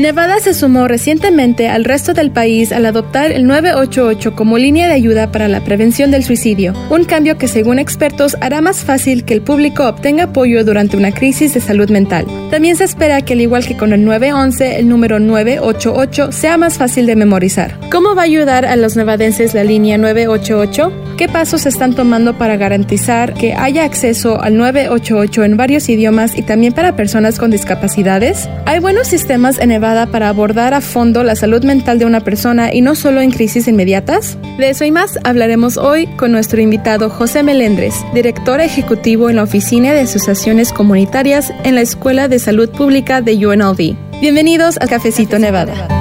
Nevada se sumó recientemente al resto del país al adoptar el 988 como línea de ayuda para la prevención del suicidio, un cambio que según expertos hará más fácil que el público obtenga apoyo durante una crisis de salud mental. También se espera que al igual que con el 911, el número 988 sea más fácil de memorizar. ¿Cómo va a ayudar a los nevadenses la línea 988? ¿Qué pasos están tomando para garantizar que haya acceso al 988 en varios idiomas y también para personas con discapacidades? Hay buenos sistemas en Nevada para abordar a fondo la salud mental de una persona y no solo en crisis inmediatas? De eso y más hablaremos hoy con nuestro invitado José Melendres, director ejecutivo en la Oficina de Asociaciones Comunitarias en la Escuela de Salud Pública de UNLV. Bienvenidos al Cafecito Nevada.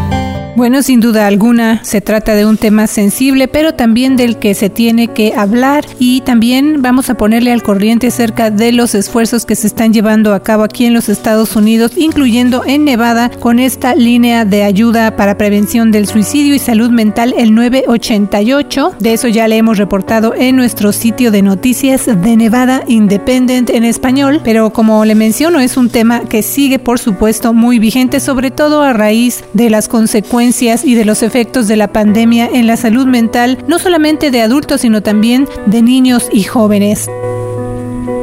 Bueno, sin duda alguna se trata de un tema sensible, pero también del que se tiene que hablar y también vamos a ponerle al corriente acerca de los esfuerzos que se están llevando a cabo aquí en los Estados Unidos, incluyendo en Nevada, con esta línea de ayuda para prevención del suicidio y salud mental, el 988. De eso ya le hemos reportado en nuestro sitio de noticias de Nevada Independent en español, pero como le menciono, es un tema que sigue, por supuesto, muy vigente, sobre todo a raíz de las consecuencias y de los efectos de la pandemia en la salud mental, no solamente de adultos, sino también de niños y jóvenes.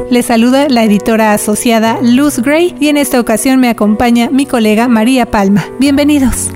Les saluda la editora asociada Luz Gray y en esta ocasión me acompaña mi colega María Palma. Bienvenidos.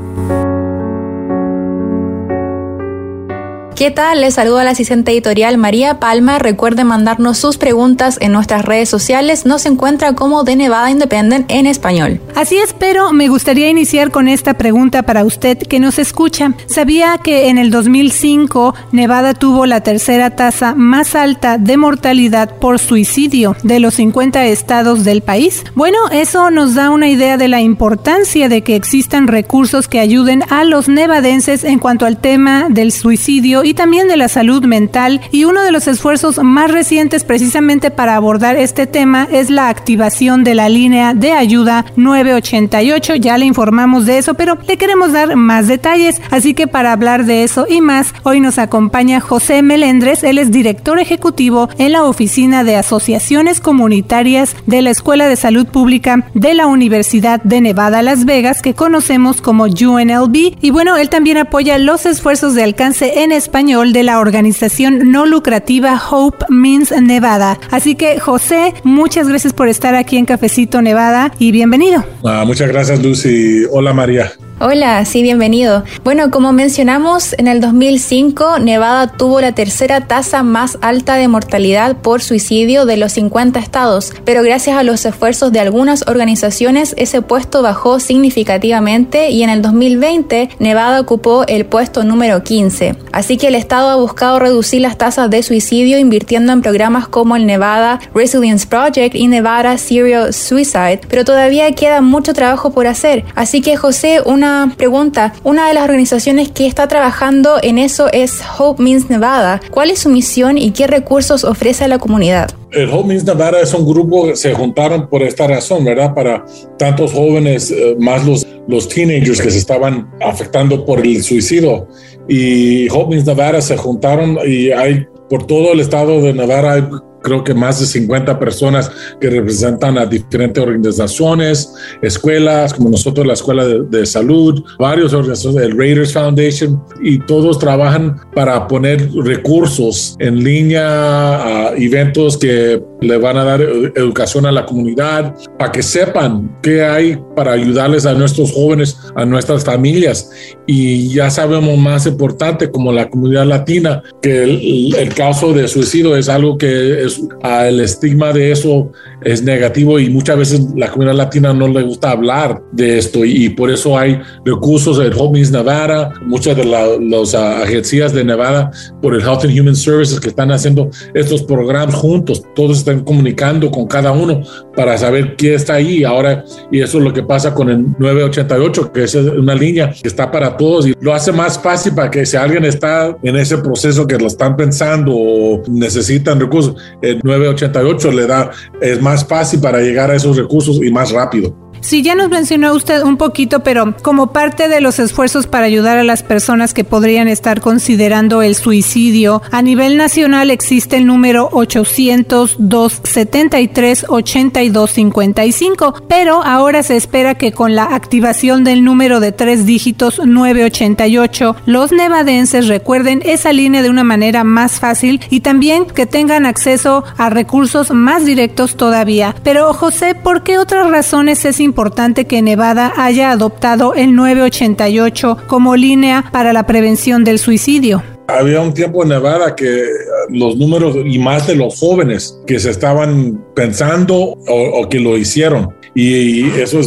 ¿Qué tal? Les saludo a la asistente editorial María Palma. Recuerden mandarnos sus preguntas en nuestras redes sociales. Nos encuentra como de Nevada Independent en español. Así es, pero me gustaría iniciar con esta pregunta para usted que nos escucha. ¿Sabía que en el 2005 Nevada tuvo la tercera tasa más alta de mortalidad por suicidio de los 50 estados del país? Bueno, eso nos da una idea de la importancia de que existan recursos que ayuden a los nevadenses en cuanto al tema del suicidio y también de la salud mental y uno de los esfuerzos más recientes precisamente para abordar este tema es la activación de la línea de ayuda 988. Ya le informamos de eso, pero le queremos dar más detalles. Así que para hablar de eso y más, hoy nos acompaña José Melendres. Él es director ejecutivo en la Oficina de Asociaciones Comunitarias de la Escuela de Salud Pública de la Universidad de Nevada, Las Vegas, que conocemos como UNLV. Y bueno, él también apoya los esfuerzos de alcance en España de la organización no lucrativa Hope Means Nevada. Así que José, muchas gracias por estar aquí en Cafecito Nevada y bienvenido. Ah, muchas gracias Lucy. Hola María. Hola, sí, bienvenido. Bueno, como mencionamos, en el 2005 Nevada tuvo la tercera tasa más alta de mortalidad por suicidio de los 50 estados, pero gracias a los esfuerzos de algunas organizaciones ese puesto bajó significativamente y en el 2020 Nevada ocupó el puesto número 15. Así que el estado ha buscado reducir las tasas de suicidio invirtiendo en programas como el Nevada Resilience Project y Nevada Serial Suicide, pero todavía queda mucho trabajo por hacer. Así que José, una pregunta. Una de las organizaciones que está trabajando en eso es Hope Means Nevada. ¿Cuál es su misión y qué recursos ofrece a la comunidad? El Hope Means Nevada es un grupo que se juntaron por esta razón, ¿verdad? Para tantos jóvenes, eh, más los, los teenagers que se estaban afectando por el suicidio. Y Hope Means Nevada se juntaron y hay por todo el estado de Nevada hay creo que más de 50 personas que representan a diferentes organizaciones, escuelas, como nosotros la Escuela de, Salud, varios organizaciones, el Raiders Foundation, y todos trabajan para poner recursos en línea a eventos que le van a dar educación a la comunidad, para que sepan qué hay para ayudarles a nuestros jóvenes, a nuestras familias. Y ya sabemos más importante como la comunidad latina, que el, el caso de suicidio es algo que es el estigma de eso es negativo y muchas veces la comunidad latina no le gusta hablar de esto y, por eso hay recursos en Homies Nevada, muchas de las agencias de Nevada por el Health and Human Services que están haciendo estos programas juntos, todos estén comunicando con cada uno para saber quién está ahí ahora. Y eso es lo que pasa con el 988, que es una línea que está para todos y lo hace más fácil para que si alguien está en ese proceso que lo están pensando o necesitan recursos, el 988 le da, es más fácil para llegar a esos recursos y más rápido. Sí, ya nos mencionó usted un poquito, pero como parte de los esfuerzos para ayudar a las personas que podrían estar considerando el suicidio, a nivel nacional existe el número 800-273-8255, pero ahora se espera que con la activación del número de tres dígitos 988, los nevadenses recuerden esa línea de una manera más fácil y también que tengan acceso a recursos más directos todavía. Pero José, ¿por qué otras razones es importante importante que Nevada haya adoptado el 988 como línea para la prevención del suicidio. Había un tiempo en Nevada que los números, y más de los jóvenes, que se estaban pensando o, que lo hicieron. Y, eso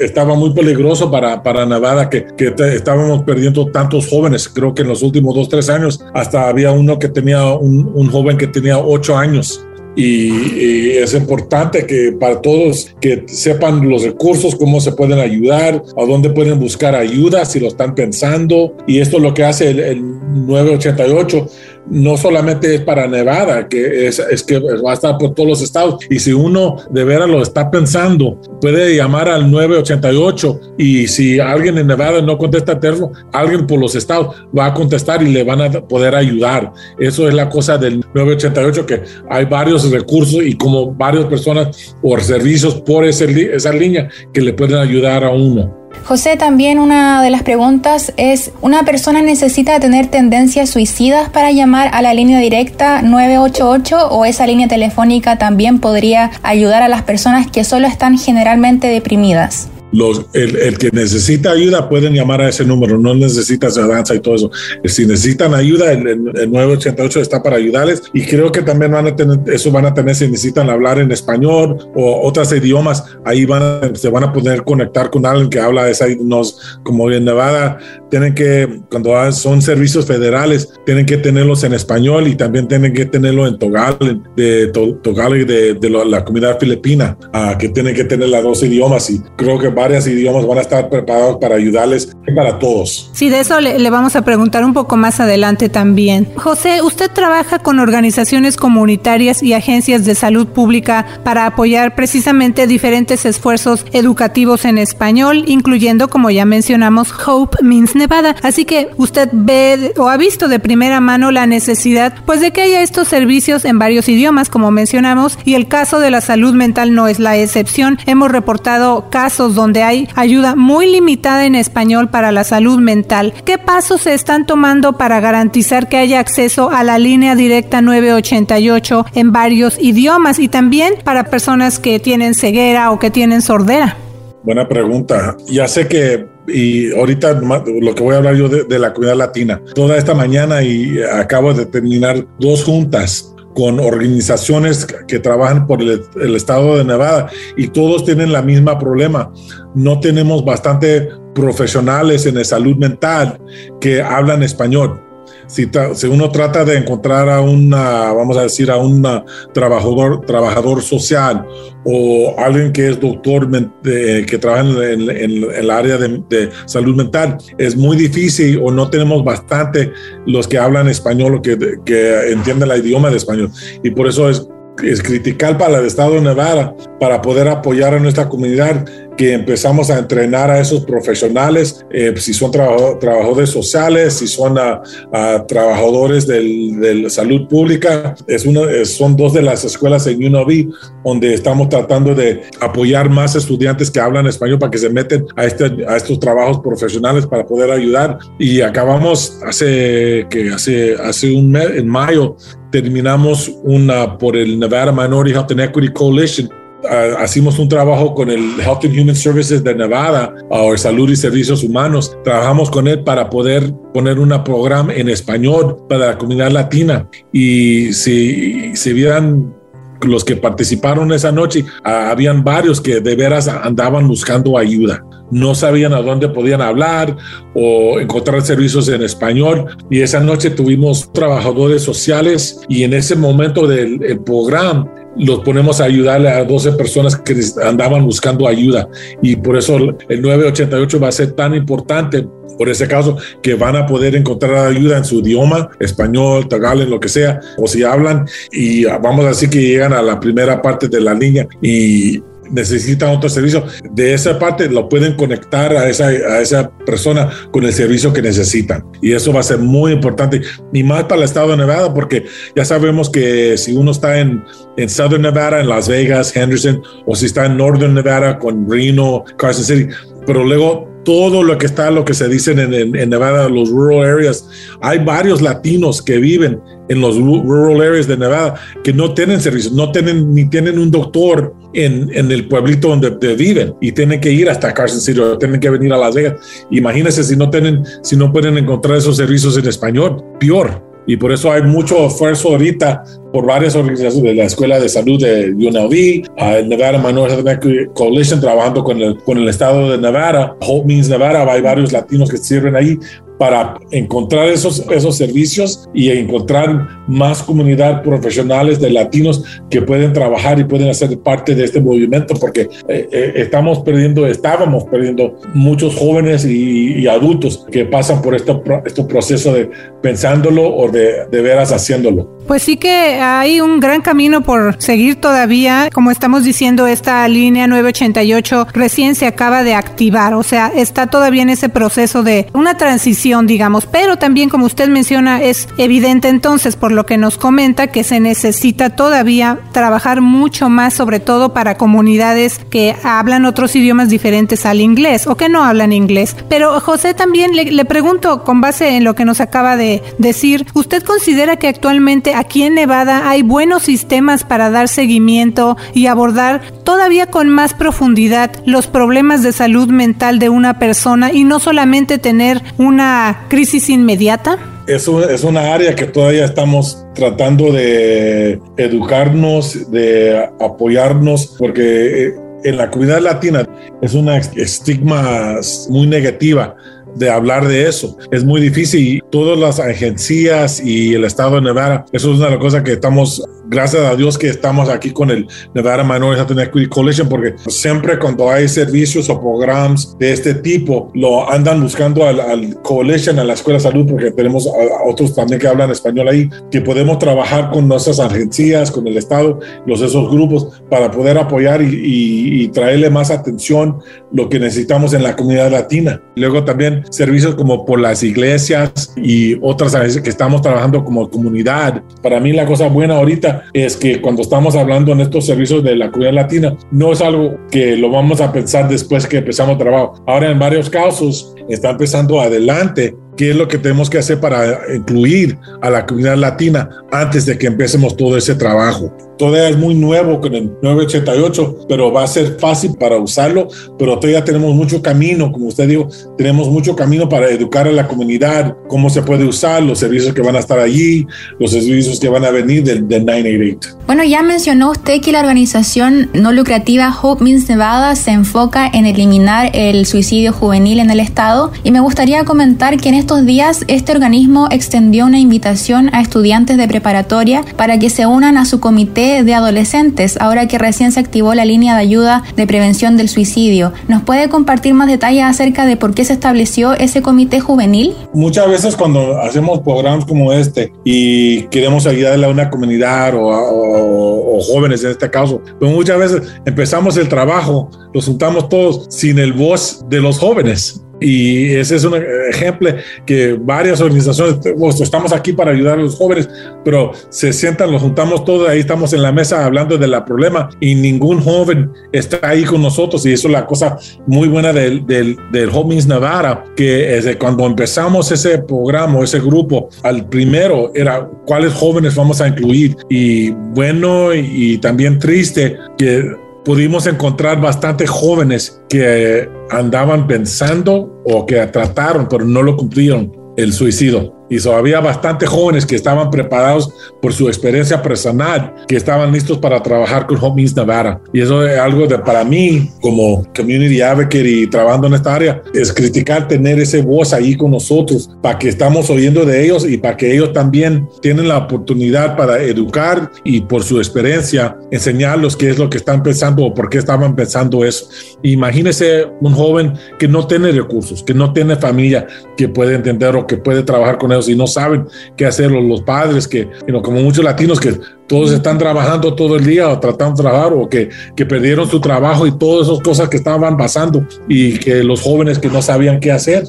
estaba muy peligroso para, para Nevada, que, que estábamos perdiendo tantos jóvenes. Creo que en los últimos dos, tres años, hasta había uno que tenía un, un joven que tenía ocho años y, es importante que para todos que sepan los recursos, cómo se pueden ayudar, a dónde pueden buscar ayuda si lo están pensando. Y esto es lo que hace el, el 988 no solamente es para Nevada, que es, que va a estar por todos los estados. Y si uno de veras lo está pensando, puede llamar al 988 y si alguien en Nevada no contesta el teléfono, alguien por los estados va a contestar y le van a poder ayudar. Eso es la cosa del 988, que hay varios recursos y como varias personas o servicios por esa línea que le pueden ayudar a uno. José, también una de las preguntas es, ¿una persona necesita tener tendencias suicidas para llamar a la línea directa 988 o esa línea telefónica también podría ayudar a las personas que solo están generalmente deprimidas? Los, el, el, que necesita ayuda pueden llamar a ese número, no necesita danza y todo eso. Si necesitan ayuda, el, el, 988 está para ayudarles y creo que también van a tener, eso van a tener, si necesitan hablar en español o otros idiomas, ahí van a, se van a poder conectar con alguien que habla esa, nos, como en Nevada, tienen que, cuando son servicios federales, tienen que tenerlos en español y también tienen que tenerlo en Togal, de Togal de, de la comunidad filipina, uh, que tienen que tener las dos idiomas y creo que varios idiomas van a estar preparados para ayudarles para todos. Sí, de eso le, le, vamos a preguntar un poco más adelante también. José, usted trabaja con organizaciones comunitarias y agencias de salud pública para apoyar precisamente diferentes esfuerzos educativos en español, incluyendo, como ya mencionamos, Hope Means Nevada. Así que usted ve o ha visto de primera mano la necesidad pues de que haya estos servicios en varios idiomas, como mencionamos, y el caso de la salud mental no es la excepción. Hemos reportado casos donde donde hay ayuda muy limitada en español para la salud mental. ¿Qué pasos se están tomando para garantizar que haya acceso a la línea directa 988 en varios idiomas y también para personas que tienen ceguera o que tienen sordera? Buena pregunta. Ya sé que y ahorita lo que voy a hablar yo de, la comunidad latina. Toda esta mañana y acabo de terminar dos juntas con organizaciones que trabajan por el, estado de Nevada y todos tienen la misma problema. No tenemos bastante profesionales en la salud mental que hablan español si, si, uno trata de encontrar a una, vamos a decir, a un trabajador, trabajador social o alguien que es doctor que trabaja en, en, en, el área de, de, salud mental, es muy difícil o no tenemos bastante los que hablan español o que, que entienden el idioma de español. Y por eso es es criticar para el estado de Nevada para poder apoyar a nuestra comunidad que empezamos a entrenar a esos profesionales, eh, si son trabajo, trabajadores sociales, si son a, a trabajadores de la salud pública. Es una, son dos de las escuelas en UNOV donde estamos tratando de apoyar más estudiantes que hablan español para que se meten a, este, a estos trabajos profesionales para poder ayudar. Y acabamos hace, que hace, hace un mes, en mayo, terminamos una por el Nevada Minority Health and Equity Coalition. Uh, un trabajo con el Health and Human Services de Nevada, o Salud y Servicios Humanos. Trabajamos con él para poder poner un programa en español para la comunidad latina. Y si, si vieran los que participaron esa noche, uh, habían varios que de veras andaban buscando ayuda no sabían a dónde podían hablar o encontrar servicios en español. Y esa noche tuvimos trabajadores sociales y en ese momento del programa los ponemos a ayudarle a 12 personas que andaban buscando ayuda. Y por eso el 988 va a ser tan importante por ese caso, que van a poder encontrar ayuda en su idioma, español, tagalog, lo que sea, o si hablan, y vamos a decir que llegan a la primera parte de la línea y necesitan otro servicio, de esa parte lo pueden conectar a esa, a esa persona con el servicio que necesitan. Y eso va a ser muy importante, y más para el estado de Nevada, porque ya sabemos que si uno está en, en Southern Nevada, en Las Vegas, Henderson, o si está en Northern Nevada con Reno, Carson City, pero luego todo lo que está, lo que se dice en, en, Nevada, los rural areas, hay varios latinos que viven en los rural areas de Nevada que no tienen servicios, no tienen ni tienen un doctor en, en el pueblito donde, viven y tienen que ir hasta Carson City o tienen que venir a Las Vegas. Imagínense si no tienen, si no pueden encontrar esos servicios en español, peor. Y por eso hay mucho esfuerzo ahorita por varias organizaciones de la Escuela de Salud de UNLV, el Nevada Minority Coalition trabajando con el, con el estado de Nevada, Hope Means Nevada, hay varios latinos que sirven ahí para encontrar esos, esos servicios y encontrar más comunidad profesionales de latinos que pueden trabajar y pueden hacer parte de este movimiento, porque eh, eh, estamos perdiendo, estábamos perdiendo muchos jóvenes y, adultos que pasan por este, este proceso de pensándolo o de, de veras haciéndolo. Pues sí que hay un gran camino por seguir todavía. Como estamos diciendo, esta línea 988 recién se acaba de activar, o sea, está todavía en ese proceso de una transición, digamos, pero también como usted menciona, es evidente entonces por lo que nos comenta que se necesita todavía trabajar mucho más, sobre todo para comunidades que hablan otros idiomas diferentes al inglés o que no hablan inglés. Pero José también le, pregunto, con base en lo que nos acaba de decir, ¿usted considera que actualmente aquí en Nevada hay buenos sistemas para dar seguimiento y abordar todavía con más profundidad los problemas de salud mental de una persona y no solamente tener una crisis inmediata? Eso es una área que todavía estamos tratando de educarnos, de apoyarnos, porque eh, en la comunidad latina es una estigma muy negativa de hablar de eso. Es muy difícil. Todas las agencias y el estado de Nevada, eso es una cosas que estamos gracias a Dios que estamos aquí con el Nevada Minority Equity Coalition, porque siempre cuando hay servicios o programas de este tipo, lo andan buscando al, coalition, a la escuela de salud, porque tenemos otros también que hablan español ahí, que podemos trabajar con nuestras agencias, con el Estado, los esos grupos, para poder apoyar y, y traerle más atención lo que necesitamos en la comunidad latina. Luego también servicios como por las iglesias y otras agencias que estamos trabajando como comunidad. Para mí la cosa buena ahorita es que cuando estamos hablando en estos servicios de la comunidad latina, no es algo que lo vamos a pensar después que empezamos trabajo. Ahora en varios casos está empezando adelante qué es lo que tenemos que hacer para incluir a la comunidad latina antes de que empecemos todo ese trabajo. Todavía es muy nuevo con el 988, pero va a ser fácil para usarlo, pero todavía tenemos mucho camino, como usted dijo, tenemos mucho camino para educar a la comunidad, cómo se puede usar, los servicios que van a estar allí, los servicios que van a venir del, 988. Bueno, ya mencionó usted que la organización no lucrativa Hope Means Nevada se enfoca en eliminar el suicidio juvenil en el estado y me gustaría comentar que en estos días este organismo extendió una invitación a estudiantes de preparatoria para que se unan a su comité de adolescentes, ahora que recién se activó la línea de ayuda de prevención del suicidio. ¿Nos puede compartir más detalles acerca de por qué se estableció ese comité juvenil? Muchas veces cuando hacemos programas como este y queremos ayudarle a una comunidad o, o jóvenes en este caso, pues muchas veces empezamos el trabajo, los juntamos todos sin el voz de los jóvenes y ese es un ejemplo que varias organizaciones, estamos aquí para ayudar a los jóvenes, pero se sientan, los juntamos todos, ahí estamos en la mesa hablando del problema y ningún joven está ahí con nosotros. Y eso es la cosa muy buena del, del, del Homies Navarra, que cuando empezamos ese programa, ese grupo, al primero era cuáles jóvenes vamos a incluir. Y bueno y también triste que pudimos encontrar bastantes jóvenes que andaban pensando o que trataron, pero no lo cumplieron, el suicidio. Y había bastantes jóvenes que estaban preparados por su experiencia personal, que estaban listos para trabajar con Means Nevada. Y eso es algo de para mí, como community advocate y trabajando en esta área, es criticar tener ese voz ahí con nosotros, para que estamos oyendo de ellos y para que ellos también tienen la oportunidad para educar y por su experiencia enseñarlos qué es lo que están pensando o por qué estaban pensando eso. Imagínese un joven que no tiene recursos, que no tiene familia, que puede entender o que puede trabajar con ellos y no saben qué hacer, los padres que, como muchos latinos que todos están trabajando todo el día o tratando de trabajar o que, que perdieron su trabajo y todas esas cosas que estaban pasando y que los jóvenes que no sabían qué hacer.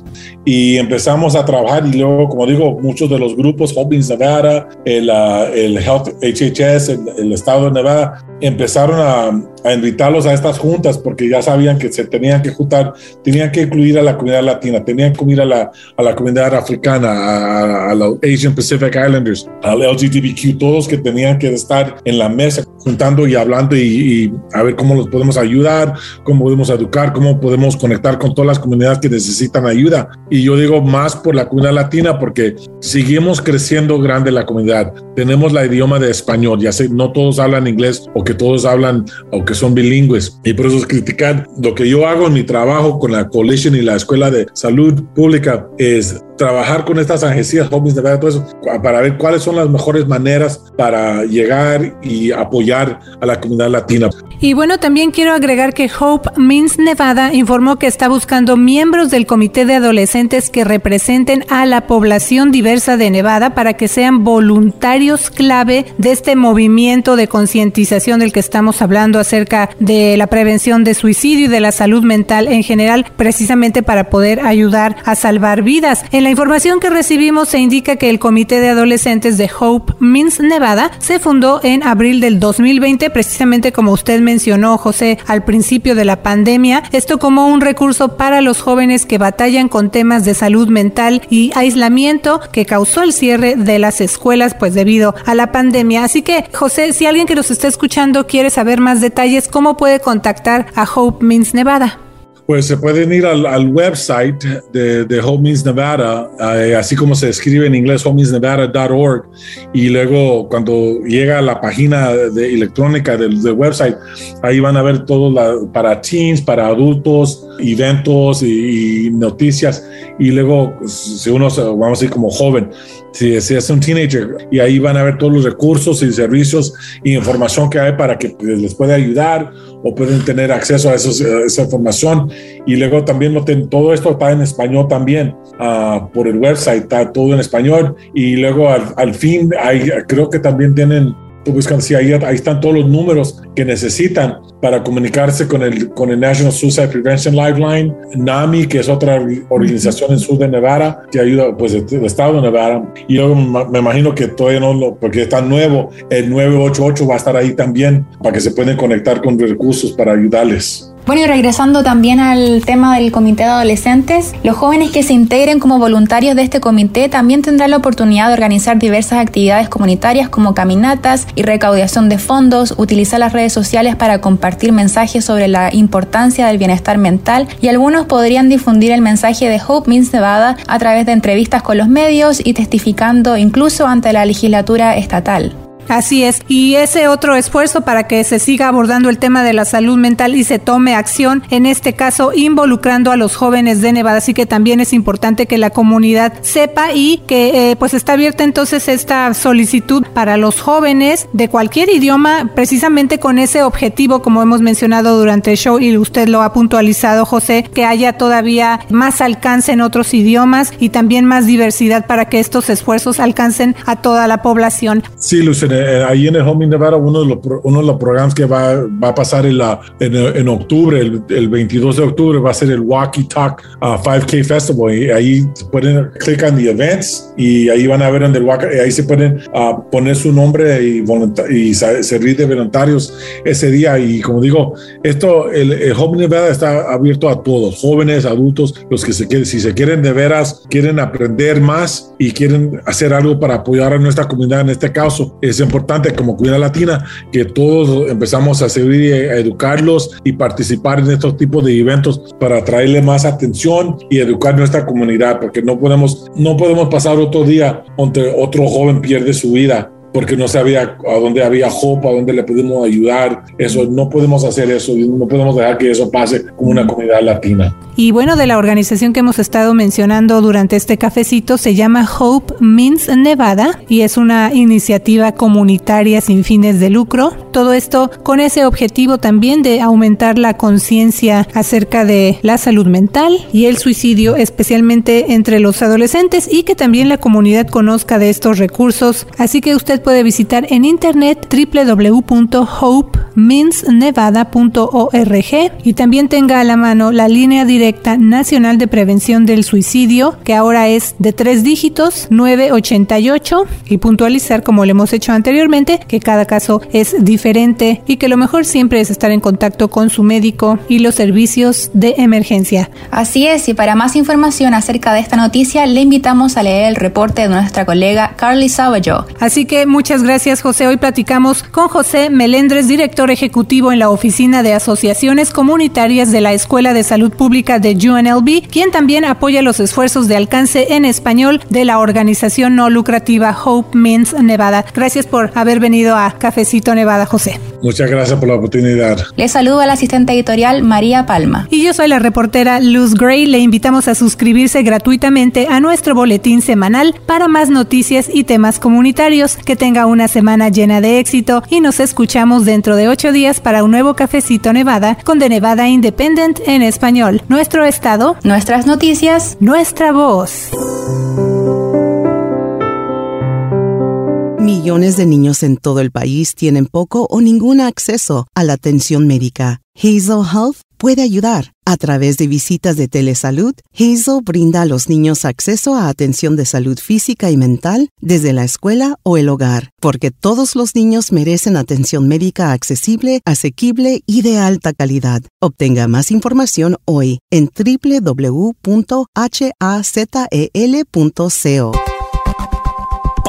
Y empezamos a trabajar y luego, como digo, muchos de los grupos, Hobbins Nevada, el, uh, el Health HHS, el, el, estado de Nevada, empezaron a, a, invitarlos a estas juntas porque ya sabían que se tenían que juntar, tenían que incluir a la comunidad latina, tenían que incluir a la, a la comunidad africana, a, a los Asian Pacific Islanders, al LGBTQ, todos que tenían que estar en la mesa juntando y hablando y, y, a ver cómo los podemos ayudar, cómo podemos educar, cómo podemos conectar con todas las comunidades que necesitan ayuda. Y yo digo más por la comunidad latina porque seguimos creciendo grande la comunidad. Tenemos la idioma de español, ya sé, no todos hablan inglés o que todos hablan o que son bilingües. Y por eso es criticar lo que yo hago en mi trabajo con la Coalition y la Escuela de Salud Pública es trabajar con estas agencias jóvenes de verdad, todo eso, para ver cuáles son las mejores maneras para llegar y apoyar a la comunidad latina. Y bueno, también quiero agregar que Hope Means Nevada informó que está buscando miembros del comité de adolescentes que representen a la población diversa de Nevada para que sean voluntarios clave de este movimiento de concientización del que estamos hablando acerca de la prevención de suicidio y de la salud mental en general, precisamente para poder ayudar a salvar vidas. En la información que recibimos se indica que el comité de adolescentes de Hope Means Nevada se fundó en abril del 2020, precisamente como usted me mencionó José al principio de la pandemia, esto como un recurso para los jóvenes que batallan con temas de salud mental y aislamiento que causó el cierre de las escuelas pues debido a la pandemia. Así que José, si alguien que nos está escuchando quiere saber más detalles, ¿cómo puede contactar a Hope Means Nevada? Pues se pueden ir al, website de, de Means Nevada, eh, así como se escribe en inglés, homemeansnevada.org, y luego cuando llega a la página de, electrónica del, website, ahí van a ver todo para teens, para adultos, eventos y, noticias, y luego si uno, vamos a decir como joven, si, si, es un teenager y ahí van a ver todos los recursos y servicios y información que hay para que pues, les pueda ayudar o pueden tener acceso a, esa información. Y luego también todo esto está en español también uh, por el website está todo en español. Y luego al, al fin hay, creo que también tienen si ahí, ahí están todos los números que necesitan para comunicarse con el, con el National Suicide Prevention Lifeline, NAMI, que es otra organización en sur de Nevada, que ayuda pues el estado de Nevada. Y luego me imagino que todavía no, lo, porque está nuevo, el 988 va a estar ahí también para que se puedan conectar con recursos para ayudarles. Bueno, y regresando también al tema del comité de adolescentes, los jóvenes que se integren como voluntarios de este comité también tendrán la oportunidad de organizar diversas actividades comunitarias como caminatas y recaudación de fondos, utilizar las redes sociales para compartir mensajes sobre la importancia del bienestar mental y algunos podrían difundir el mensaje de Hope Means Nevada a través de entrevistas con los medios y testificando incluso ante la legislatura estatal. Así es, y ese otro esfuerzo para que se siga abordando el tema de la salud mental y se tome acción, en este caso involucrando a los jóvenes de Nevada, así que también es importante que la comunidad sepa y que eh, pues está abierta entonces esta solicitud para los jóvenes de cualquier idioma, precisamente con ese objetivo, como hemos mencionado durante el show y usted lo ha puntualizado, José, que haya todavía más alcance en otros idiomas y también más diversidad para que estos esfuerzos alcancen a toda la población. Sí, Lucena eh, ahí en el Home Nevada, uno de los, uno de los programas que va, va a pasar en, la, en, en octubre, el, el, 22 de octubre, va a ser el Walkie Talk uh, 5K Festival. Y ahí pueden clicar en the events y ahí van a ver donde el walk, ahí se pueden uh, poner su nombre y, y servir de voluntarios ese día. Y como digo, esto, el, el Home Nevada está abierto a todos, jóvenes, adultos, los que se quieren, si se quieren de veras, quieren aprender más y quieren hacer algo para apoyar a nuestra comunidad, en este caso, es importante como comunidad latina que todos empezamos a servir a educarlos y participar en estos tipos de eventos para traerle más atención y educar nuestra comunidad, porque no podemos, no podemos pasar otro día donde otro joven pierde su vida porque no sabía a dónde había hope, a dónde le pudimos ayudar. Eso no podemos hacer eso, no podemos dejar que eso pase como una comunidad latina. Y bueno, de la organización que hemos estado mencionando durante este cafecito se llama Hope Means Nevada y es una iniciativa comunitaria sin fines de lucro. Todo esto con ese objetivo también de aumentar la conciencia acerca de la salud mental y el suicidio, especialmente entre los adolescentes y que también la comunidad conozca de estos recursos. Así que usted puede visitar en internet www.hopemeansnevada.org y también tenga a la mano la línea directa nacional de prevención del suicidio, que ahora es de tres dígitos, 988, y puntualizar, como le hemos hecho anteriormente, que cada caso es diferente y que lo mejor siempre es estar en contacto con su médico y los servicios de emergencia. Así es, y para más información acerca de esta noticia, le invitamos a leer el reporte de nuestra colega Carly Sabayo. Así que muchas gracias, José. Hoy platicamos con José Melendres, director ejecutivo en la Oficina de Asociaciones Comunitarias de la Escuela de Salud Pública de UNLV, quien también apoya los esfuerzos de alcance en español de la organización no lucrativa Hope Means Nevada. Gracias por haber venido a Cafecito Nevada, José. Muchas gracias por la oportunidad. Le saludo a la asistente editorial María Palma. Y yo soy la reportera Luz Gray. Le invitamos a suscribirse gratuitamente a nuestro boletín semanal para más noticias y temas comunitarios. Que tenga una semana llena de éxito y nos escuchamos dentro de ocho días para un nuevo Cafecito Nevada con The Nevada Independent en español nuestro estado, nuestras noticias, nuestra voz. Millones de niños en todo el país tienen poco o ningún acceso a la atención médica. Hazel Health puede ayudar. A través de visitas de telesalud, Hazel brinda a los niños acceso a atención de salud física y mental desde la escuela o el hogar, porque todos los niños merecen atención médica accesible, asequible y de alta calidad. Obtenga más información hoy en www.hazel.co.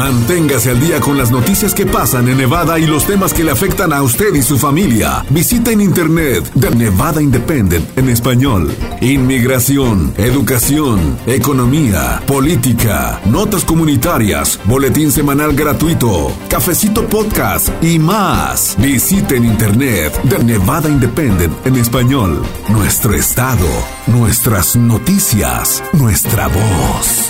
Manténgase al día con las noticias que pasan en Nevada y los temas que le afectan a usted y su familia. Visita en internet The Nevada Independent en español. Inmigración, educación, economía, política, notas comunitarias, boletín semanal gratuito, cafecito podcast y más. Visita en internet The Nevada Independent en español. Nuestro estado, nuestras noticias, nuestra voz.